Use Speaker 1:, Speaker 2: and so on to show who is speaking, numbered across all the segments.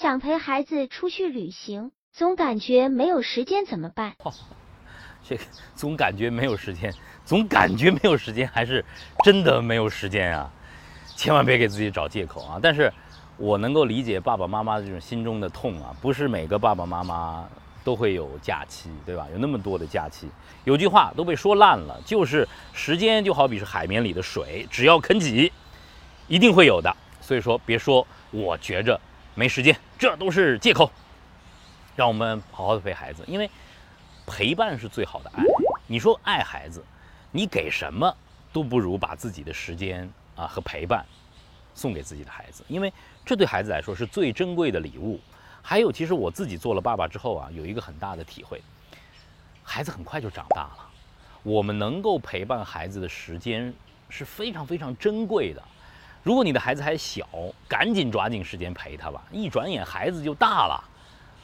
Speaker 1: 想陪孩子出去旅行，总感觉没有时间，怎么办？
Speaker 2: 这个总感觉没有时间，总感觉没有时间，还是真的没有时间啊！千万别给自己找借口啊！但是，我能够理解爸爸妈妈这种心中的痛啊，不是每个爸爸妈妈都会有假期，对吧？有那么多的假期，有句话都被说烂了，就是时间就好比是海绵里的水，只要肯挤，一定会有的。所以说，别说我觉着没时间，这都是借口。让我们好好的陪孩子，因为陪伴是最好的爱。你说爱孩子，你给什么都不如把自己的时间啊和陪伴送给自己的孩子，因为这对孩子来说是最珍贵的礼物。还有，其实我自己做了爸爸之后啊，有一个很大的体会，孩子很快就长大了，我们能够陪伴孩子的时间是非常非常珍贵的。如果你的孩子还小，赶紧抓紧时间陪他吧，一转眼孩子就大了。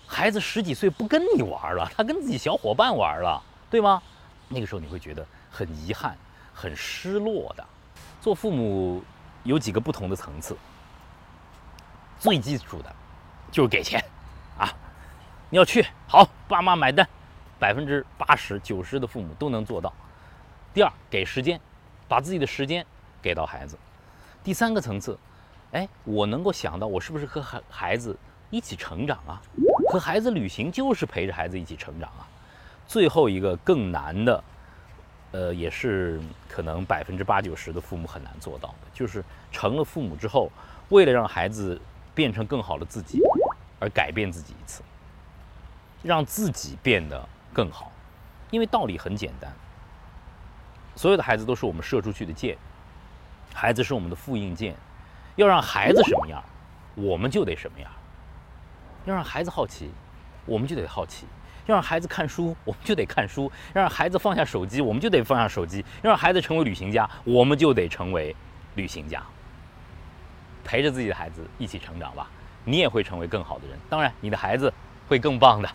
Speaker 2: 孩子十几岁不跟你玩了，他跟自己小伙伴玩了，对吗？那个时候你会觉得很遗憾、很失落的。做父母有几个不同的层次，最基础的，就是给钱，啊，你要去好，爸妈买单，百分之八十九十的父母都能做到。第二，给时间，把自己的时间给到孩子。第三个层次，哎，我能够想到我是不是和孩孩子一起成长啊？和孩子旅行就是陪着孩子一起成长啊。最后一个更难的，呃，也是可能百分之八九十的父母很难做到的，就是成了父母之后，为了让孩子变成更好的自己，而改变自己一次，让自己变得更好。因为道理很简单，所有的孩子都是我们射出去的箭，孩子是我们的复印件，要让孩子什么样，我们就得什么样。要让孩子好奇，我们就得好奇；要让孩子看书，我们就得看书；要让孩子放下手机，我们就得放下手机；要让孩子成为旅行家，我们就得成为旅行家。陪着自己的孩子一起成长吧，你也会成为更好的人。当然，你的孩子会更棒的。